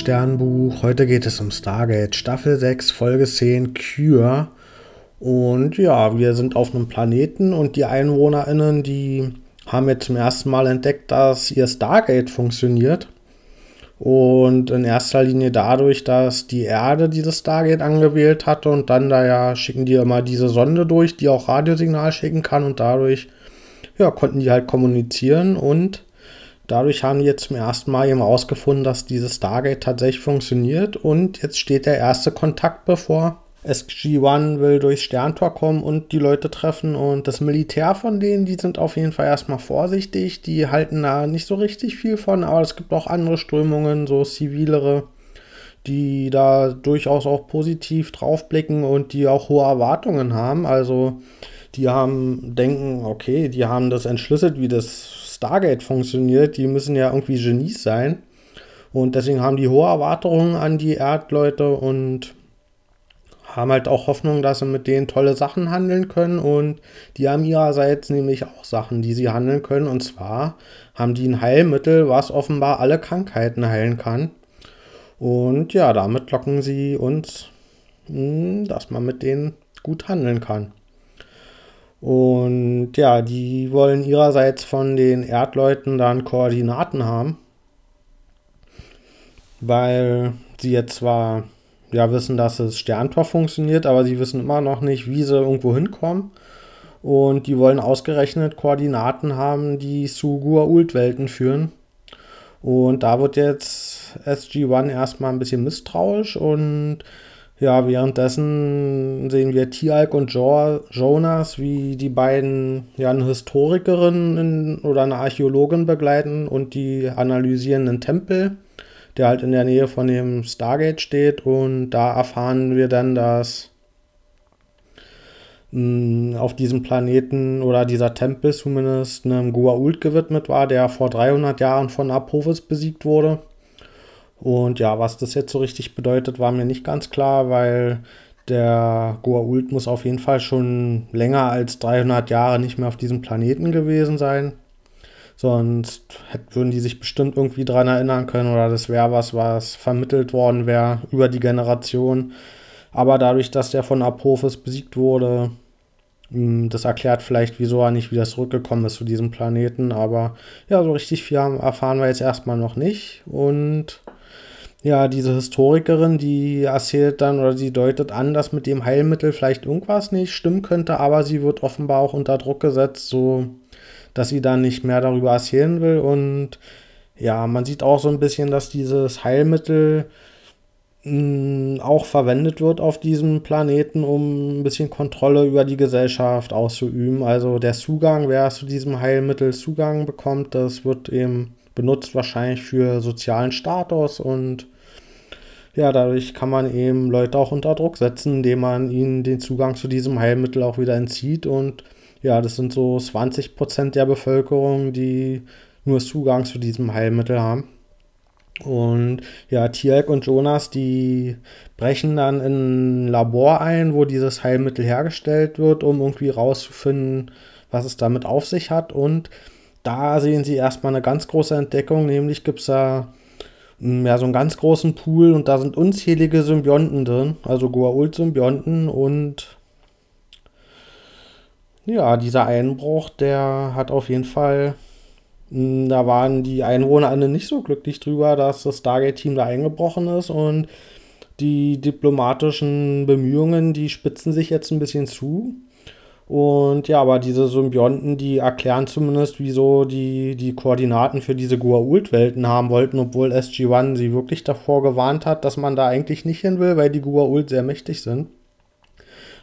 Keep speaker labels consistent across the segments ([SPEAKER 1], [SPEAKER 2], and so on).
[SPEAKER 1] Sternbuch. Heute geht es um Stargate Staffel 6, Folge 10, Cure. Und ja, wir sind auf einem Planeten und die EinwohnerInnen, die haben jetzt zum ersten Mal entdeckt, dass ihr Stargate funktioniert. Und in erster Linie dadurch, dass die Erde dieses Stargate angewählt hatte und dann da ja schicken die immer diese Sonde durch, die auch Radiosignal schicken kann und dadurch ja, konnten die halt kommunizieren und Dadurch haben jetzt zum ersten Mal eben herausgefunden, dass dieses Stargate tatsächlich funktioniert und jetzt steht der erste Kontakt bevor. SG-1 will durchs Sterntor kommen und die Leute treffen und das Militär von denen, die sind auf jeden Fall erstmal vorsichtig, die halten da nicht so richtig viel von, aber es gibt auch andere Strömungen, so zivilere, die da durchaus auch positiv draufblicken und die auch hohe Erwartungen haben. Also die haben, denken, okay, die haben das entschlüsselt, wie das Stargate funktioniert, die müssen ja irgendwie Genies sein. Und deswegen haben die hohe Erwartungen an die Erdleute und haben halt auch Hoffnung, dass sie mit denen tolle Sachen handeln können. Und die haben ihrerseits nämlich auch Sachen, die sie handeln können. Und zwar haben die ein Heilmittel, was offenbar alle Krankheiten heilen kann. Und ja, damit locken sie uns, hm, dass man mit denen gut handeln kann. Und ja, die wollen ihrerseits von den Erdleuten dann Koordinaten haben, weil sie jetzt zwar ja wissen, dass das Sterntor funktioniert, aber sie wissen immer noch nicht, wie sie irgendwo hinkommen. Und die wollen ausgerechnet Koordinaten haben, die zu Gua'uld-Welten führen. Und da wird jetzt SG-1 erstmal ein bisschen misstrauisch und ja, währenddessen sehen wir Tialk und jo Jonas, wie die beiden ja eine Historikerin in, oder eine Archäologin begleiten und die analysieren einen Tempel, der halt in der Nähe von dem Stargate steht. Und da erfahren wir dann, dass mh, auf diesem Planeten oder dieser Tempel zumindest einem Gua'uld gewidmet war, der vor 300 Jahren von Apophis besiegt wurde. Und ja, was das jetzt so richtig bedeutet, war mir nicht ganz klar, weil der Goa'uld muss auf jeden Fall schon länger als 300 Jahre nicht mehr auf diesem Planeten gewesen sein. Sonst würden die sich bestimmt irgendwie dran erinnern können oder das wäre was, was vermittelt worden wäre über die Generation. Aber dadurch, dass der von Apophis besiegt wurde, das erklärt vielleicht, wieso er nicht wieder zurückgekommen ist zu diesem Planeten. Aber ja, so richtig viel erfahren wir jetzt erstmal noch nicht. Und ja, diese Historikerin, die erzählt dann oder sie deutet an, dass mit dem Heilmittel vielleicht irgendwas nicht stimmen könnte, aber sie wird offenbar auch unter Druck gesetzt, so dass sie dann nicht mehr darüber erzählen will. Und ja, man sieht auch so ein bisschen, dass dieses Heilmittel auch verwendet wird auf diesem Planeten, um ein bisschen Kontrolle über die Gesellschaft auszuüben. Also der Zugang, wer zu diesem Heilmittel Zugang bekommt, das wird eben benutzt wahrscheinlich für sozialen Status und ja, dadurch kann man eben Leute auch unter Druck setzen, indem man ihnen den Zugang zu diesem Heilmittel auch wieder entzieht. Und ja, das sind so 20 Prozent der Bevölkerung, die nur Zugang zu diesem Heilmittel haben. Und ja, Tierk und Jonas, die brechen dann in ein Labor ein, wo dieses Heilmittel hergestellt wird, um irgendwie rauszufinden, was es damit auf sich hat. Und da sehen sie erstmal eine ganz große Entdeckung, nämlich gibt es da hm, ja, so einen ganz großen Pool und da sind unzählige Symbionten drin, also Goa'uld-Symbionten und ja, dieser Einbruch, der hat auf jeden Fall, da waren die Einwohner alle nicht so glücklich drüber, dass das Stargate-Team da eingebrochen ist und die diplomatischen Bemühungen, die spitzen sich jetzt ein bisschen zu. Und ja, aber diese Symbionten, die erklären zumindest, wieso die die Koordinaten für diese Gua'uld-Welten haben wollten, obwohl SG-1 sie wirklich davor gewarnt hat, dass man da eigentlich nicht hin will, weil die Gua'uld sehr mächtig sind.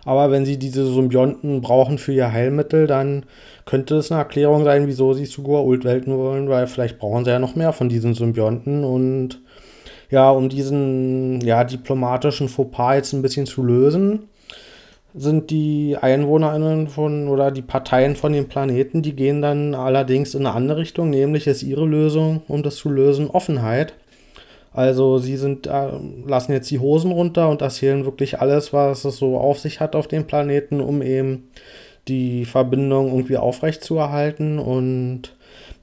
[SPEAKER 1] Aber wenn sie diese Symbionten brauchen für ihr Heilmittel, dann könnte es eine Erklärung sein, wieso sie zu Gua'uld-Welten wollen, weil vielleicht brauchen sie ja noch mehr von diesen Symbionten und ja, um diesen ja, diplomatischen Fauxpas jetzt ein bisschen zu lösen, sind die EinwohnerInnen von oder die Parteien von dem Planeten, die gehen dann allerdings in eine andere Richtung, nämlich ist ihre Lösung, um das zu lösen, Offenheit. Also sie sind, äh, lassen jetzt die Hosen runter und erzählen wirklich alles, was es so auf sich hat auf dem Planeten, um eben die Verbindung irgendwie aufrechtzuerhalten. Und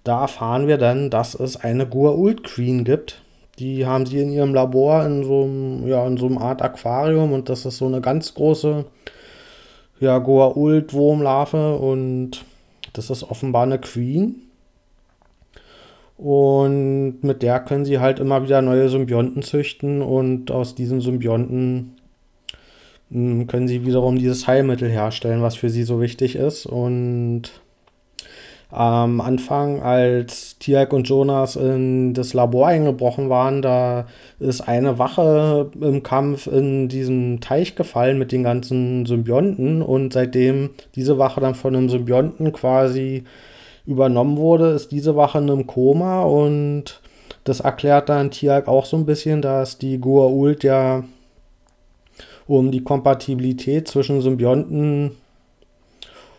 [SPEAKER 1] da erfahren wir dann, dass es eine Gua'uld Queen gibt, Die haben sie in ihrem Labor in so einem, ja, in so einem Art Aquarium und das ist so eine ganz große ja, Goa'uld-Wurmlarve und das ist offenbar eine Queen. Und mit der können sie halt immer wieder neue Symbionten züchten und aus diesen Symbionten hm, können sie wiederum dieses Heilmittel herstellen, was für sie so wichtig ist. Und am Anfang, als Tiak und Jonas in das Labor eingebrochen waren, da ist eine Wache im Kampf in diesen Teich gefallen mit den ganzen Symbionten und seitdem diese Wache dann von einem Symbionten quasi übernommen wurde, ist diese Wache in einem Koma und das erklärt dann Tiak auch so ein bisschen, dass die Goa'uld ja um die Kompatibilität zwischen Symbionten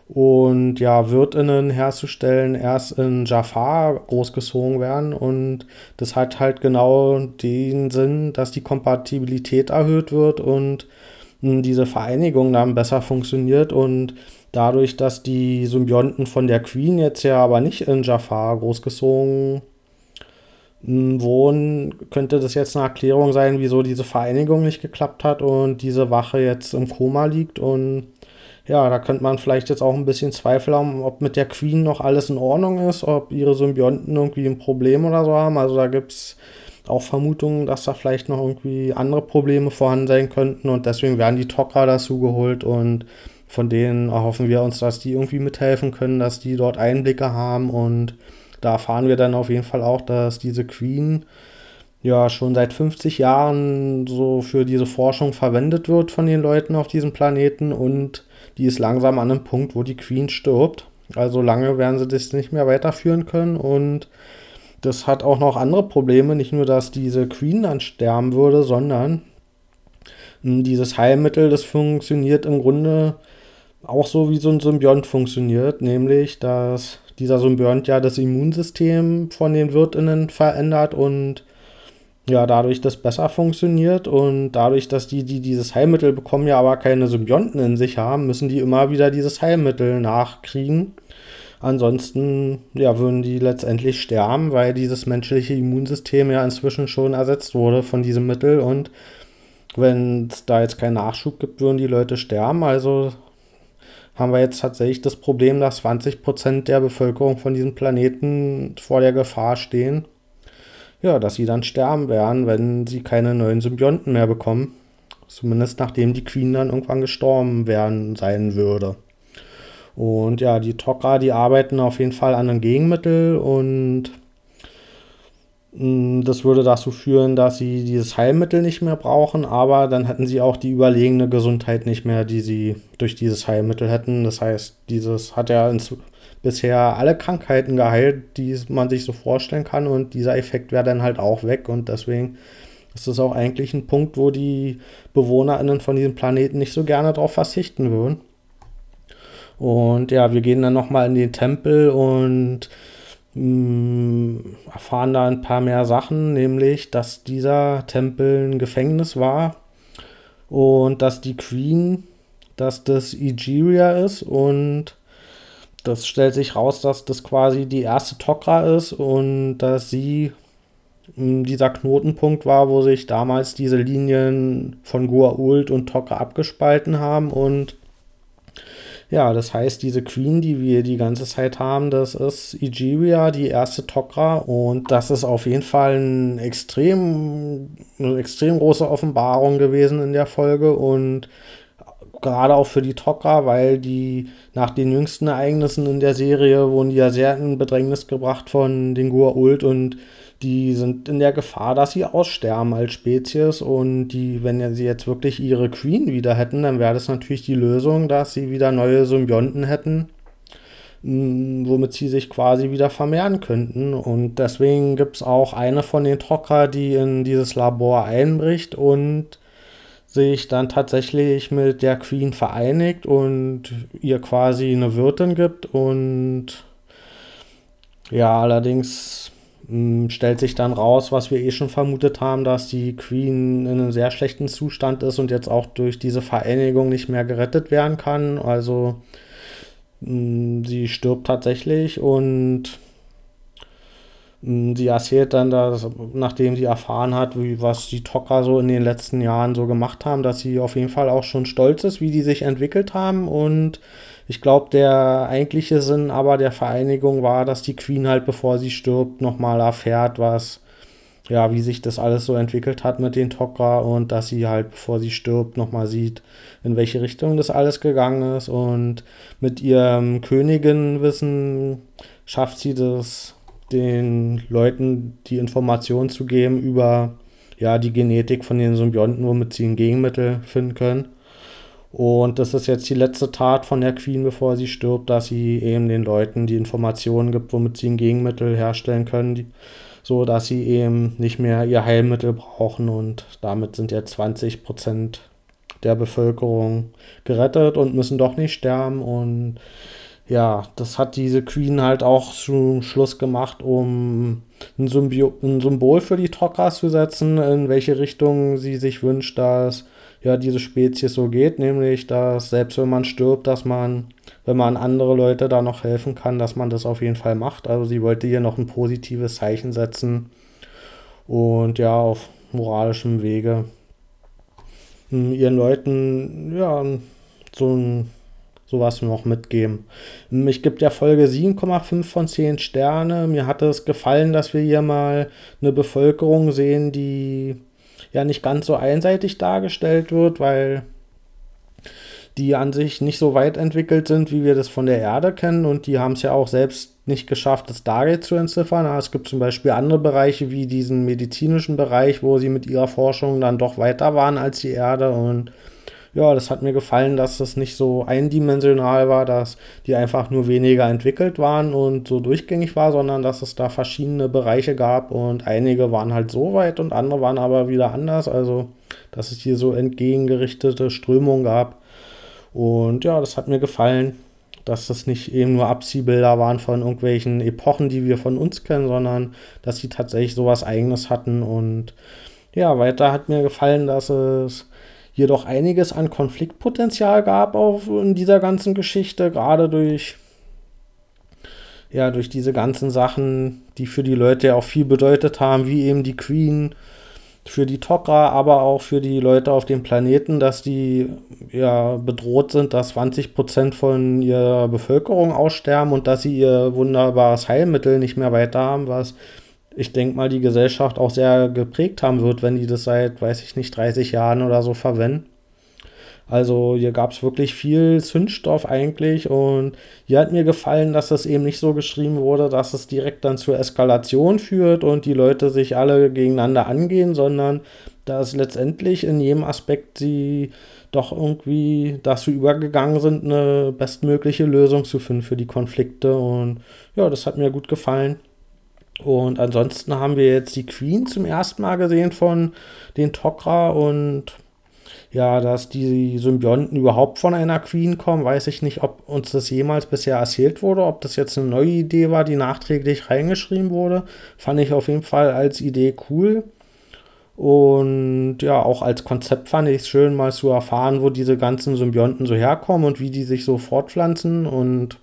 [SPEAKER 1] und ja, Wirtinnen herzustellen, erst in Jafar großgezogen werden. Und das hat halt genau den Sinn, dass die Kompatibilität erhöht wird und diese Vereinigung dann besser funktioniert. Und dadurch, dass die Symbionten von der Queen jetzt ja aber nicht in Jafar großgezogen hm, wurden, könnte das jetzt eine Erklärung sein, wieso diese Vereinigung nicht geklappt hat und diese Wache jetzt im Koma liegt und ja, da könnte man vielleicht jetzt auch ein bisschen Zweifel haben, ob mit der Queen noch alles in Ordnung ist, ob ihre Symbionten irgendwie ein Problem oder so haben. Also da gibt es auch Vermutungen, dass da vielleicht noch irgendwie andere Probleme vorhanden sein könnten und deswegen werden die Tok'ra dazu geholt und von denen erhoffen wir uns, dass die irgendwie mithelfen können, dass die dort Einblicke haben und da erfahren wir dann auf jeden Fall auch, dass diese Queen ja schon seit 50 Jahren so für diese Forschung verwendet wird von den Leuten auf diesem Planeten und die ist langsam an einem Punkt, wo die Queen stirbt. Also lange werden sie das nicht mehr weiterführen können und das hat auch noch andere Probleme. Nicht nur, dass diese Queen dann sterben würde, sondern hm, dieses Heilmittel, das funktioniert im Grunde auch so wie so ein Symbiont funktioniert, nämlich dass dieser Symbiont ja das Immunsystem von den Wirtinnen verändert und ja, dadurch das besser funktioniert und dadurch, dass die, die dieses Heilmittel bekommen, ja aber keine Symbionten in sich haben, müssen die immer wieder dieses Heilmittel nachkriegen. Ansonsten, ja, würden die letztendlich sterben, weil dieses menschliche Immunsystem ja inzwischen schon ersetzt wurde von diesem Mittel und wenn es da jetzt keinen Nachschub gibt, würden die Leute sterben. Also haben wir jetzt tatsächlich das Problem, dass 20% der Bevölkerung von diesem Planeten vor der Gefahr stehen, ja, dass sie dann sterben werden, wenn sie keine neuen Symbionten mehr bekommen. Zumindest nachdem die Queen dann irgendwann gestorben werden sein würde. Und ja, die Tok'ra, die arbeiten auf jeden Fall an einem Gegenmittel und das würde dazu führen, dass sie dieses Heilmittel nicht mehr brauchen, aber dann hätten sie auch die überlegene Gesundheit nicht mehr, die sie durch dieses Heilmittel hätten. Das heißt, dieses hat ja bisher alle Krankheiten geheilt, die man sich so vorstellen kann. Und dieser Effekt wäre dann halt auch weg. Und deswegen ist das auch eigentlich ein Punkt, wo die BewohnerInnen von diesem Planeten nicht so gerne darauf verzichten würden. Und ja, wir gehen dann nochmal in den Tempel und mm, erfahren da ein paar mehr Sachen, nämlich, dass dieser Tempel ein Gefängnis war und dass die Queen, dass das Igeria ist und das stellt sich raus, dass das quasi die erste Tok'ra ist und dass sie hm, dieser Knotenpunkt war, wo sich damals diese Linien von Gua'uld und Tok'ra abgespalten haben und ja, das heißt, diese Queen, die wir die ganze Zeit haben, das ist Igeria, die erste Tok'ra. Und das ist auf jeden Fall ein extrem, eine extrem große Offenbarung gewesen in der Folge. Und gerade auch für die Tok'ra, weil die nach den jüngsten Ereignissen in der Serie wurden die ja sehr in Bedrängnis gebracht von den Goa'uld und die sind in der Gefahr, dass sie aussterben als Spezies und die, wenn sie jetzt wirklich ihre Queen wieder hätten, dann wäre das natürlich die Lösung, dass sie wieder neue Symbionten hätten, womit sie sich quasi wieder vermehren könnten. Und deswegen gibt es auch eine von den Tok'ra, die in dieses Labor einbricht und sich dann tatsächlich mit der Queen vereinigt und ihr quasi eine Wirtin gibt und ja, allerdings mh, hm, stellt sich dann raus, was wir eh schon vermutet haben, dass die Queen in einem sehr schlechten Zustand ist und jetzt auch durch diese Vereinigung nicht mehr gerettet werden kann. Also mh, hm, sie stirbt tatsächlich und Sie erzählt dann, dass, nachdem sie erfahren hat, wie, was die Tocker so in den letzten Jahren so gemacht haben, dass sie auf jeden Fall auch schon stolz ist, wie die sich entwickelt haben. Und ich glaube, der eigentliche Sinn aber der Vereinigung war, dass die Queen halt, bevor sie stirbt, nochmal erfährt, was, ja, wie sich das alles so entwickelt hat mit den Tok'ra und dass sie halt, bevor sie stirbt, nochmal sieht, in welche Richtung das alles gegangen ist. Und mit ihrem Königinwissen schafft sie das den Leuten die Informationen zu geben über ja, die Genetik von den Symbionten, womit sie ein Gegenmittel finden können. Und das ist jetzt die letzte Tat von der Queen, bevor sie stirbt, dass sie eben den Leuten die Informationen gibt, womit sie ein Gegenmittel herstellen können, die, so dass sie eben nicht mehr ihr Heilmittel brauchen und damit sind jetzt 20 Prozent der Bevölkerung gerettet und müssen doch nicht sterben und ja, das hat diese Queen halt auch zum Schluss gemacht, um ein, Symbio ein Symbol für die Tok'ras zu setzen, in welche Richtung sie sich wünscht, dass ja diese Spezies so geht, nämlich dass selbst wenn man stirbt, dass man, wenn man andere Leute da noch helfen kann, dass man das auf jeden Fall macht. Also sie wollte hier noch ein positives Zeichen setzen und ja, auf moralischem Wege ihren Leuten ja so ein sowas noch mitgeben. Ich gebe der Folge 7,5 von 10 Sterne. Mir hat es gefallen, dass wir hier mal eine Bevölkerung sehen, die ja nicht ganz so einseitig dargestellt wird, weil die an sich nicht so weit entwickelt sind, wie wir das von der Erde kennen. Und die haben es ja auch selbst nicht geschafft, das Stargate zu entziffern. es gibt zum Beispiel andere Bereiche wie diesen medizinischen Bereich, wo sie mit ihrer Forschung dann doch weiter waren als die Erde. Und ja, das hat mir gefallen, dass es nicht so eindimensional war, dass die einfach nur weniger entwickelt waren und so durchgängig war, sondern dass es da verschiedene Bereiche gab und einige waren halt so weit und andere waren aber wieder anders. Also, dass es hier so entgegengerichtete Strömungen gab. Und ja, das hat mir gefallen, dass das nicht eben nur Abziehbilder waren von irgendwelchen Epochen, die wir von uns kennen, sondern dass sie tatsächlich sowas Eigenes hatten. Und ja, weiter hat mir gefallen, dass es jedoch einiges an Konfliktpotenzial gab auf, in dieser ganzen Geschichte, gerade durch, ja, durch diese ganzen Sachen, die für die Leute ja auch viel bedeutet haben, wie eben die Queen, für die Tok'ra, aber auch für die Leute auf dem Planeten, dass die ja bedroht sind, dass 20% von ihrer Bevölkerung aussterben und dass sie ihr wunderbares Heilmittel nicht mehr weiter haben, was ich denke mal, die Gesellschaft auch sehr geprägt haben wird, wenn die das seit, weiß ich nicht, 30 Jahren oder so verwenden. Also hier gab es wirklich viel Zündstoff eigentlich und hier hat mir gefallen, dass das eben nicht so geschrieben wurde, dass es direkt dann zur Eskalation führt und die Leute sich alle gegeneinander angehen, sondern dass letztendlich in jedem Aspekt sie doch irgendwie dazu übergegangen sind, eine bestmögliche Lösung zu finden für die Konflikte und ja, das hat mir gut gefallen. Und ansonsten haben wir jetzt die Queen zum ersten Mal gesehen von den Tok'ra und ja, dass die Symbionten überhaupt von einer Queen kommen, weiß ich nicht, ob uns das jemals bisher erzählt wurde, ob das jetzt eine neue Idee war, die nachträglich reingeschrieben wurde. Fand ich auf jeden Fall als Idee cool. Und ja, auch als Konzept fand ich es schön, mal zu erfahren, wo diese ganzen Symbionten so herkommen und wie die sich so fortpflanzen. Und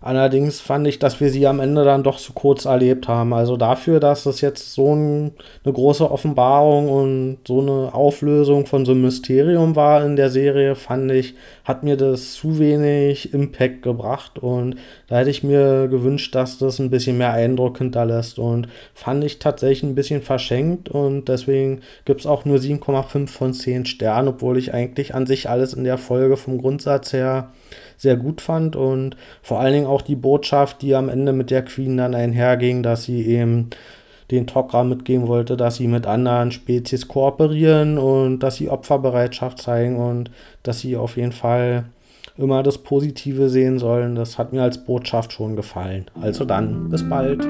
[SPEAKER 1] Allerdings fand ich, dass wir sie am Ende dann doch zu kurz erlebt haben. Also dafür, dass es jetzt so ein, eine große Offenbarung und so eine Auflösung von so einem Mysterium war in der Serie, fand ich, hat mir das zu wenig Impact gebracht. Und da hätte ich mir gewünscht, dass das ein bisschen mehr Eindruck hinterlässt. Und fand ich tatsächlich ein bisschen verschenkt. Und deswegen gibt es auch nur 7,5 von 10 Sternen, obwohl ich eigentlich an sich alles in der Folge vom Grundsatz her sehr gut fand und vor allen Dingen auch die Botschaft, die am Ende mit der Queen dann einherging, dass sie eben den Tok'ra mitgeben wollte, dass sie mit anderen Spezies kooperieren und dass sie Opferbereitschaft zeigen und dass sie auf jeden Fall immer das Positive sehen sollen. Das hat mir als Botschaft schon gefallen. Also dann, bis bald.